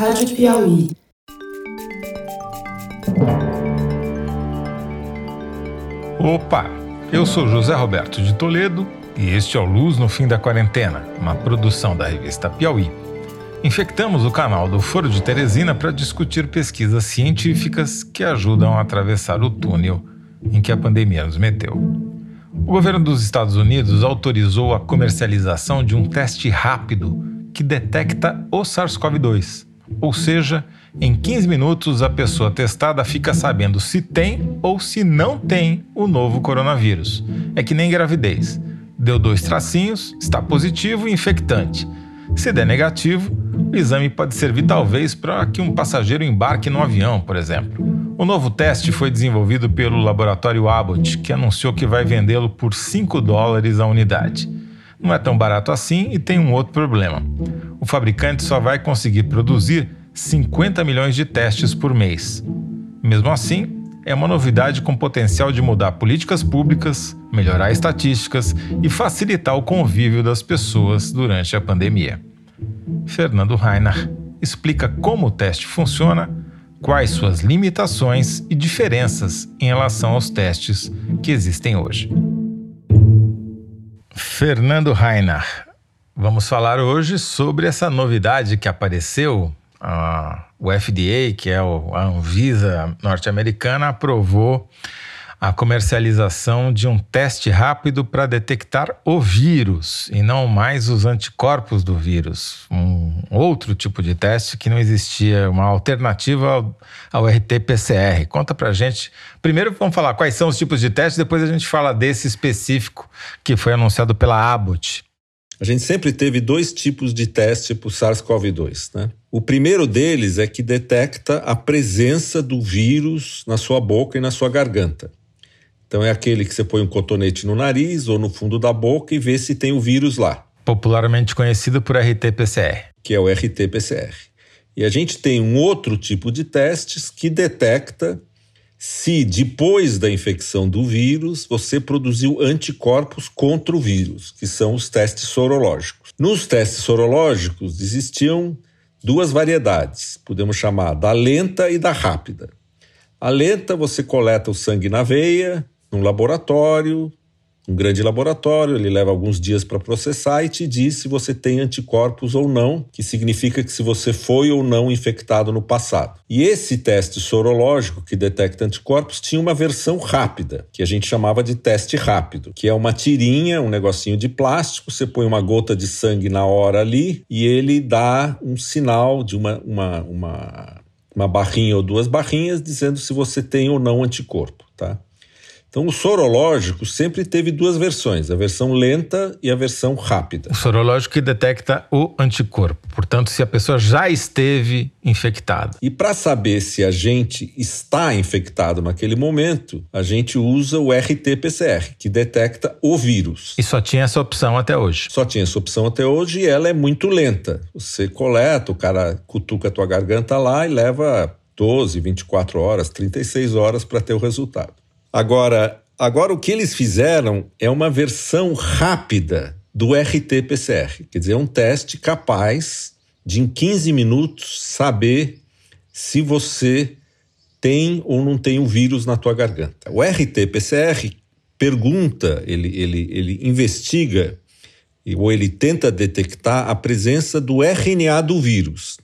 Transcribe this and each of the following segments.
Rádio Piauí. Opa! Eu sou José Roberto de Toledo e este é o Luz no Fim da Quarentena, uma produção da revista Piauí. Infectamos o canal do Foro de Teresina para discutir pesquisas científicas que ajudam a atravessar o túnel em que a pandemia nos meteu. O governo dos Estados Unidos autorizou a comercialização de um teste rápido que detecta o SARS-CoV-2. Ou seja, em 15 minutos a pessoa testada fica sabendo se tem ou se não tem o novo coronavírus. É que nem gravidez. Deu dois tracinhos, está positivo e infectante. Se der negativo, o exame pode servir talvez para que um passageiro embarque no avião, por exemplo. O novo teste foi desenvolvido pelo laboratório Abbott, que anunciou que vai vendê-lo por 5 dólares a unidade. Não é tão barato assim e tem um outro problema. O fabricante só vai conseguir produzir 50 milhões de testes por mês. Mesmo assim, é uma novidade com potencial de mudar políticas públicas, melhorar estatísticas e facilitar o convívio das pessoas durante a pandemia. Fernando Reiner explica como o teste funciona, quais suas limitações e diferenças em relação aos testes que existem hoje. Fernando Reiner, vamos falar hoje sobre essa novidade que apareceu. Uh, o FDA, que é a Anvisa norte-americana, aprovou a comercialização de um teste rápido para detectar o vírus e não mais os anticorpos do vírus. Um outro tipo de teste que não existia, uma alternativa ao, ao RT-PCR. Conta para gente. Primeiro vamos falar quais são os tipos de testes, depois a gente fala desse específico que foi anunciado pela Abbott. A gente sempre teve dois tipos de teste para o SARS-CoV-2. Né? O primeiro deles é que detecta a presença do vírus na sua boca e na sua garganta. Então é aquele que você põe um cotonete no nariz ou no fundo da boca e vê se tem o vírus lá. Popularmente conhecido por RT-PCR. Que é o RT-PCR. E a gente tem um outro tipo de testes que detecta se depois da infecção do vírus você produziu anticorpos contra o vírus, que são os testes sorológicos. Nos testes sorológicos existiam duas variedades, podemos chamar da lenta e da rápida. A lenta você coleta o sangue na veia, num laboratório, um grande laboratório, ele leva alguns dias para processar e te diz se você tem anticorpos ou não, que significa que se você foi ou não infectado no passado. E esse teste sorológico que detecta anticorpos tinha uma versão rápida, que a gente chamava de teste rápido, que é uma tirinha, um negocinho de plástico, você põe uma gota de sangue na hora ali e ele dá um sinal de uma, uma, uma, uma barrinha ou duas barrinhas dizendo se você tem ou não anticorpo, tá? Então, o sorológico sempre teve duas versões, a versão lenta e a versão rápida. O sorológico que detecta o anticorpo, portanto, se a pessoa já esteve infectada. E para saber se a gente está infectado naquele momento, a gente usa o RT-PCR, que detecta o vírus. E só tinha essa opção até hoje. Só tinha essa opção até hoje e ela é muito lenta. Você coleta, o cara cutuca a tua garganta lá e leva 12, 24 horas, 36 horas para ter o resultado. Agora, agora o que eles fizeram é uma versão rápida do RT-PCR, quer dizer, é um teste capaz de em 15 minutos saber se você tem ou não tem o vírus na tua garganta. O RT-PCR pergunta, ele, ele, ele investiga ou ele tenta detectar a presença do RNA do vírus.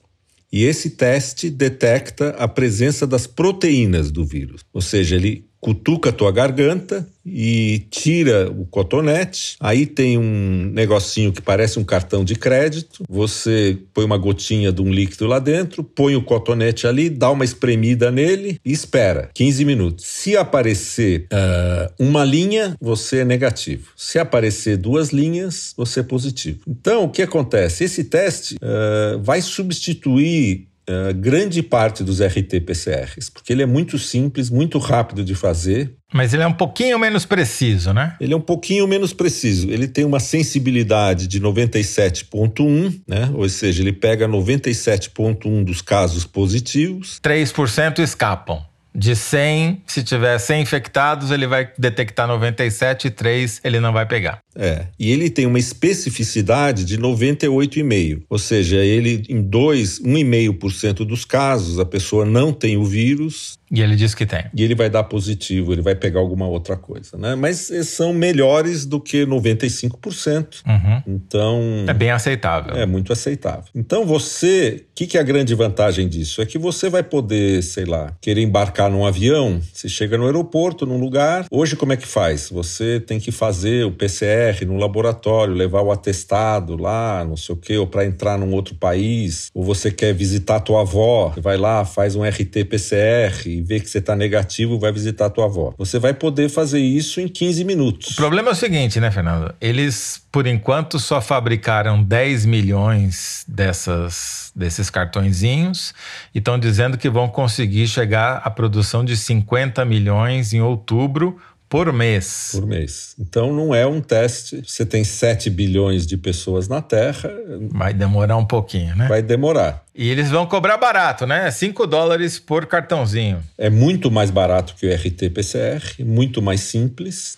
E esse teste detecta a presença das proteínas do vírus. Ou seja, ele cutuca a tua garganta e tira o cotonete. Aí tem um negocinho que parece um cartão de crédito. Você põe uma gotinha de um líquido lá dentro, põe o cotonete ali, dá uma espremida nele e espera 15 minutos. Se aparecer uh, uma linha, você é negativo. Se aparecer duas linhas, você é positivo. Então, o que acontece? Esse teste uh, vai substituir uh, grande parte dos RT-PCRs, porque ele é muito simples, muito rápido de fazer. Mas ele é um pouquinho menos preciso, né? Ele é um pouquinho menos preciso. Ele tem uma sensibilidade de 97,1, né? Ou seja, ele pega 97,1 dos casos positivos. 3% escapam De 100, se tiver 100 infectados, ele vai detectar 97 e 3 ele não vai pegar. É, e ele tem uma especificidade de 98,5, ou seja, ele em 2, 1,5% dos casos a pessoa não tem o vírus e ele diz que tem. E ele vai dar positivo, ele vai pegar alguma outra coisa, né? Mas são melhores do que 95%. Uhum. Então. É bem aceitável. É muito aceitável. Então você. O que, que é a grande vantagem disso? É que você vai poder, sei lá, querer embarcar num avião. Você chega no aeroporto, num lugar. Hoje, como é que faz? Você tem que fazer o PCR no laboratório, levar o atestado lá, não sei o quê, ou para entrar num outro país. Ou você quer visitar a tua avó, vai lá, faz um RT-PCR e vê que você está negativo, vai visitar a tua avó. Você vai poder fazer isso em 15 minutos. O problema é o seguinte, né, Fernando? Eles, por enquanto, só fabricaram 10 milhões dessas, desses cartõezinhos e estão dizendo que vão conseguir chegar à produção de 50 milhões em outubro por mês. Por mês. Então não é um teste. Você tem 7 bilhões de pessoas na Terra. Vai demorar um pouquinho, né? Vai demorar. E eles vão cobrar barato, né? 5 dólares por cartãozinho. É muito mais barato que o RT-PCR, muito mais simples.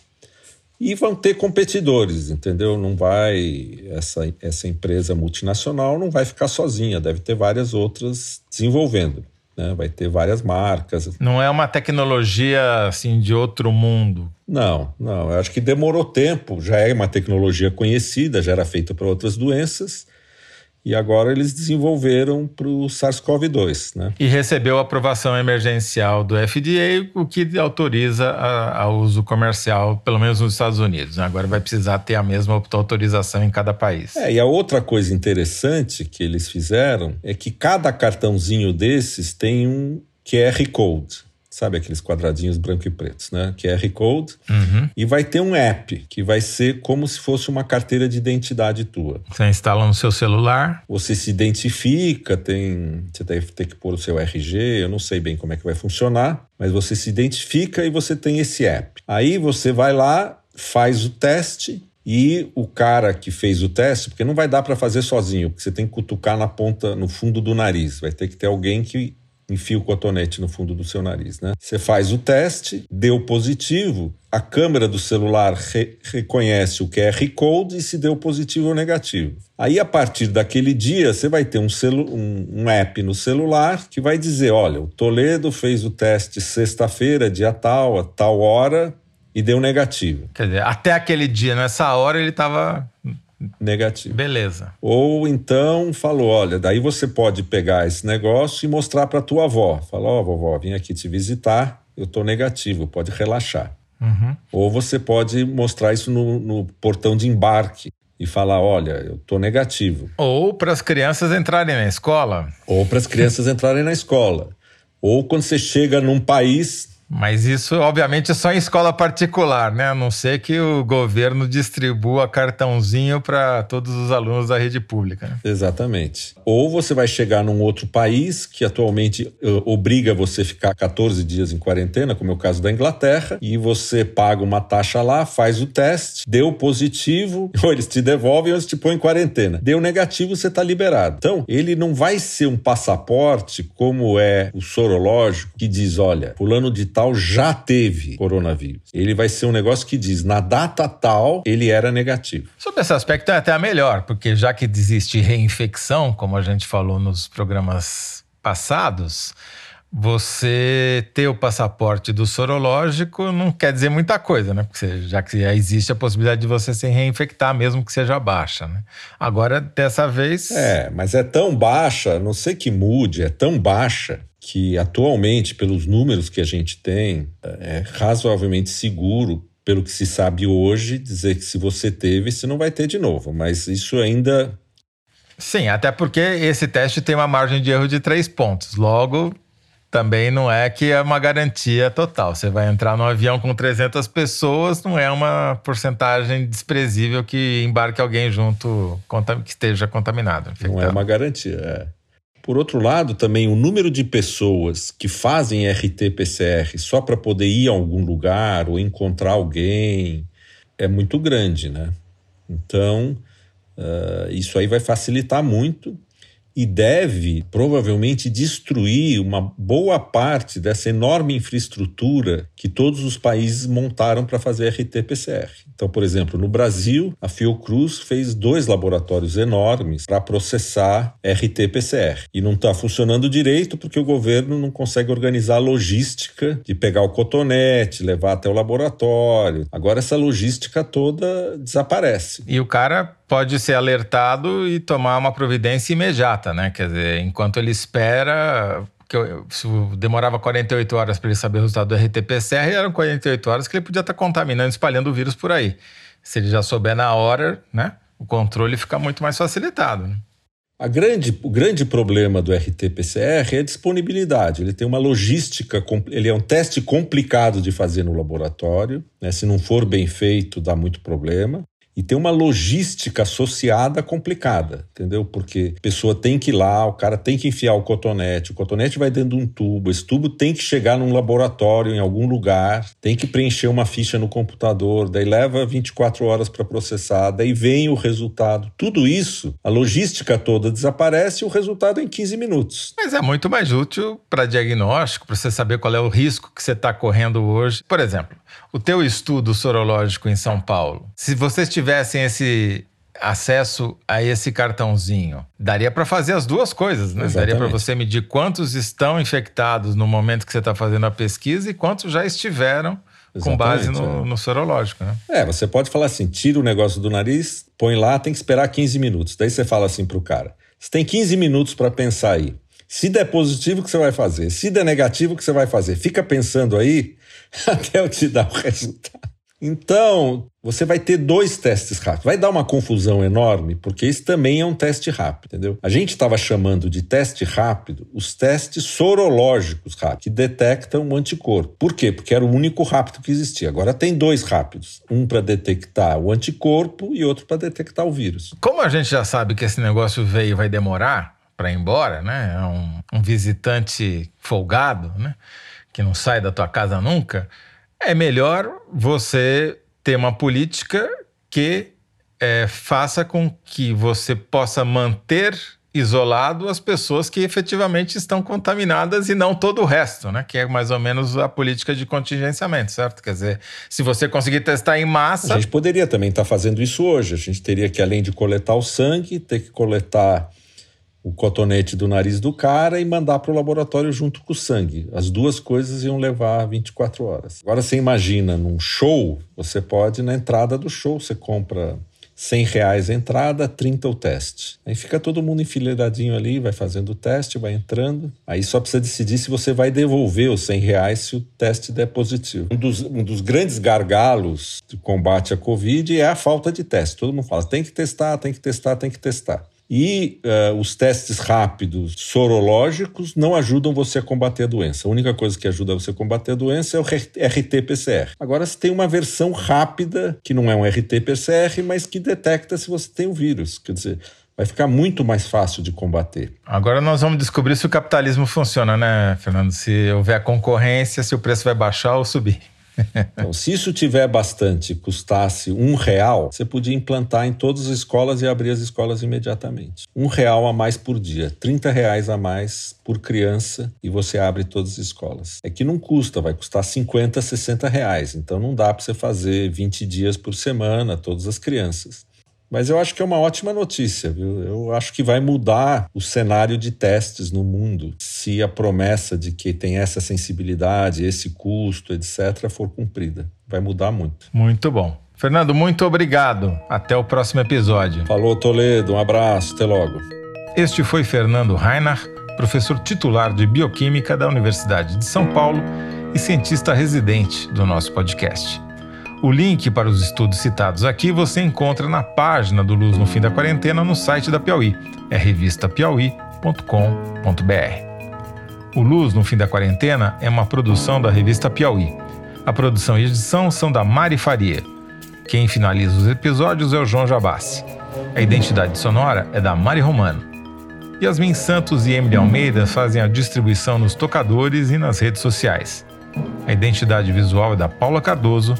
E vão ter competidores, entendeu? Não vai. Essa, essa empresa multinacional não vai ficar sozinha, deve ter várias outras desenvolvendo né? Vai ter várias marcas. Não é uma tecnologia assim de outro mundo. Não, não. Eu acho que demorou tempo. Já é uma tecnologia conhecida, já era feita para outras doenças e agora eles desenvolveram para o SARS-CoV-2. Né? E recebeu aprovação emergencial do FDA, o que autoriza a, a, uso comercial, pelo menos nos Estados Unidos. Né? Agora vai precisar ter a mesma autorização em cada país. É, e a outra coisa interessante que eles fizeram é que cada cartãozinho desses tem um QR Code sabe aqueles quadradinhos branco e pretos, né? QR Code. Uhum. E vai ter um app que vai ser como se fosse uma carteira de identidade tua. Você instala no seu celular. Você se identifica, tem, você deve ter que pôr o seu RG, eu não sei bem como é que vai funcionar, mas você se identifica e você tem esse app. Aí você vai lá, faz o teste e o cara que fez o teste, porque não vai dar para fazer sozinho, porque você tem que cutucar na ponta, no fundo do nariz. Vai ter que ter alguém que enfia o cotonete no fundo do seu nariz, né? Você faz o teste, deu positivo, a câmera do celular re reconhece o QR Code e se deu positivo ou negativo. Aí, a partir daquele dia, você vai ter um, um, um app no celular que vai dizer: olha, o Toledo fez o teste sexta-feira, dia tal, a tal hora, e deu negativo. Quer dizer, até aquele dia, nessa hora, ele estava negativo. Beleza. Ou então falou, olha, daí você pode pegar esse negócio e mostrar para tua avó. Falou, ó, oh, vovó, vim aqui te visitar, eu tô negativo, pode relaxar. Uhum. Ou você pode mostrar isso no, no portão de embarque e falar, olha, eu tô negativo. Ou para as crianças entrarem na escola. Ou para as crianças entrarem na escola. Ou quando você chega num país mas isso, obviamente, é só em escola particular, né? A não ser que o governo distribua cartãozinho para todos os alunos da rede pública. Né? Exatamente. Ou você vai chegar num outro país que atualmente uh, obriga você a ficar 14 dias em quarentena, como é o caso da Inglaterra, e você paga uma taxa lá, faz o teste, deu positivo, ou eles te devolvem ou eles te põem em quarentena. Deu negativo, você está liberado. Então, ele não vai ser um passaporte como é o sorológico, que diz: olha, fulano de já teve coronavírus. Ele vai ser um negócio que diz, na data tal, ele era negativo. Sobre esse aspecto é até melhor, porque já que existe reinfecção, como a gente falou nos programas passados, você ter o passaporte do sorológico não quer dizer muita coisa, né? Porque já que existe a possibilidade de você se reinfectar, mesmo que seja baixa, né? Agora, dessa vez. É, mas é tão baixa, não sei que mude, é tão baixa que atualmente, pelos números que a gente tem, é razoavelmente seguro, pelo que se sabe hoje, dizer que se você teve, você não vai ter de novo. Mas isso ainda. Sim, até porque esse teste tem uma margem de erro de três pontos. Logo, também não é que é uma garantia total. Você vai entrar no avião com 300 pessoas, não é uma porcentagem desprezível que embarque alguém junto que esteja contaminado. Infectado. Não é uma garantia, é. Por outro lado, também o número de pessoas que fazem RT-PCR só para poder ir a algum lugar ou encontrar alguém é muito grande, né? Então, uh, isso aí vai facilitar muito. E deve provavelmente destruir uma boa parte dessa enorme infraestrutura que todos os países montaram para fazer RT-PCR. Então, por exemplo, no Brasil, a Fiocruz fez dois laboratórios enormes para processar RT-PCR e não está funcionando direito porque o governo não consegue organizar a logística de pegar o cotonete, levar até o laboratório. Agora essa logística toda desaparece. E o cara pode ser alertado e tomar uma providência imediata, né? Quer dizer, enquanto ele espera que eu, se demorava 48 horas para ele saber o resultado do RT-PCR, eram 48 horas que ele podia estar tá contaminando, espalhando o vírus por aí. Se ele já souber na hora, né, o controle fica muito mais facilitado. Né? A grande, o grande problema do RT-PCR é a disponibilidade. Ele tem uma logística, ele é um teste complicado de fazer no laboratório. Né? Se não for bem feito, dá muito problema e tem uma logística associada complicada, entendeu? Porque a pessoa tem que ir lá, o cara tem que enfiar o cotonete, o cotonete vai dentro de um tubo, esse tubo tem que chegar num laboratório em algum lugar, tem que preencher uma ficha no computador, daí leva 24 horas para processar, daí vem o resultado. Tudo isso, a logística toda desaparece e o resultado é em 15 minutos. Mas é muito mais útil para diagnóstico, para você saber qual é o risco que você está correndo hoje. Por exemplo, o teu estudo sorológico em São Paulo, se vocês tivessem esse acesso a esse cartãozinho, daria para fazer as duas coisas, né? Exatamente. Daria para você medir quantos estão infectados no momento que você está fazendo a pesquisa e quantos já estiveram Exatamente, com base no, é. no, sorológico, né? É, você pode falar assim, tira o negócio do nariz, põe lá, tem que esperar 15 minutos. Daí você fala assim pro cara, você tem 15 minutos para pensar aí. Se der positivo, o que você vai fazer? Se der negativo, o que você vai fazer? Fica pensando aí até eu te dar o resultado. Então, você vai ter dois testes rápidos. Vai dar uma confusão enorme, porque isso também é um teste rápido, entendeu? A gente estava chamando de teste rápido os testes sorológicos rápidos, que detectam o anticorpo. Por quê? Porque era o único rápido que existia. Agora tem dois rápidos: um para detectar o anticorpo e outro para detectar o vírus. Como a gente já sabe que esse negócio veio e vai demorar para ir embora, né? É um, um visitante folgado, né? Que não sai da tua casa nunca, é melhor você ter uma política que é, faça com que você possa manter isolado as pessoas que efetivamente estão contaminadas e não todo o resto, né? Que é mais ou menos a política de contingenciamento, certo? Quer dizer, se você conseguir testar em massa. A gente poderia também estar tá fazendo isso hoje. A gente teria que, além de coletar o sangue, ter que coletar o cotonete do nariz do cara e mandar para o laboratório junto com o sangue. As duas coisas iam levar 24 horas. Agora você imagina num show, você pode na entrada do show você compra 100 reais a entrada, 30 o teste. Aí fica todo mundo enfileiradinho ali, vai fazendo o teste, vai entrando. Aí só precisa decidir se você vai devolver os 100 reais se o teste der positivo. Um dos, um dos grandes gargalos de combate à Covid é a falta de teste. Todo mundo fala, tem que testar, tem que testar, tem que testar. E uh, os testes rápidos sorológicos não ajudam você a combater a doença. A única coisa que ajuda você a combater a doença é o RT-PCR. Agora, se tem uma versão rápida, que não é um RT-PCR, mas que detecta se você tem o vírus. Quer dizer, vai ficar muito mais fácil de combater. Agora nós vamos descobrir se o capitalismo funciona, né, Fernando? Se houver concorrência, se o preço vai baixar ou subir. Então, se isso tiver bastante, custasse um real, você podia implantar em todas as escolas e abrir as escolas imediatamente. Um real a mais por dia, 30 reais a mais por criança e você abre todas as escolas. É que não custa, vai custar 50, 60 reais. Então não dá para você fazer 20 dias por semana, todas as crianças. Mas eu acho que é uma ótima notícia, viu? Eu acho que vai mudar o cenário de testes no mundo se a promessa de que tem essa sensibilidade, esse custo, etc., for cumprida. Vai mudar muito. Muito bom. Fernando, muito obrigado. Até o próximo episódio. Falou, Toledo. Um abraço. Até logo. Este foi Fernando Reinach, professor titular de Bioquímica da Universidade de São Paulo e cientista residente do nosso podcast. O link para os estudos citados aqui você encontra na página do Luz no Fim da Quarentena no site da Piauí, é revistapiauí.com.br. O Luz no Fim da Quarentena é uma produção da revista Piauí. A produção e edição são da Mari Faria. Quem finaliza os episódios é o João Jabassi. A identidade sonora é da Mari Romano. Yasmin Santos e Emily Almeida fazem a distribuição nos tocadores e nas redes sociais. A identidade visual é da Paula Cardoso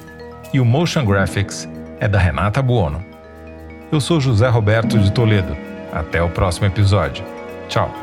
e o Motion Graphics é da Renata Buono. Eu sou José Roberto de Toledo. Até o próximo episódio. Tchau.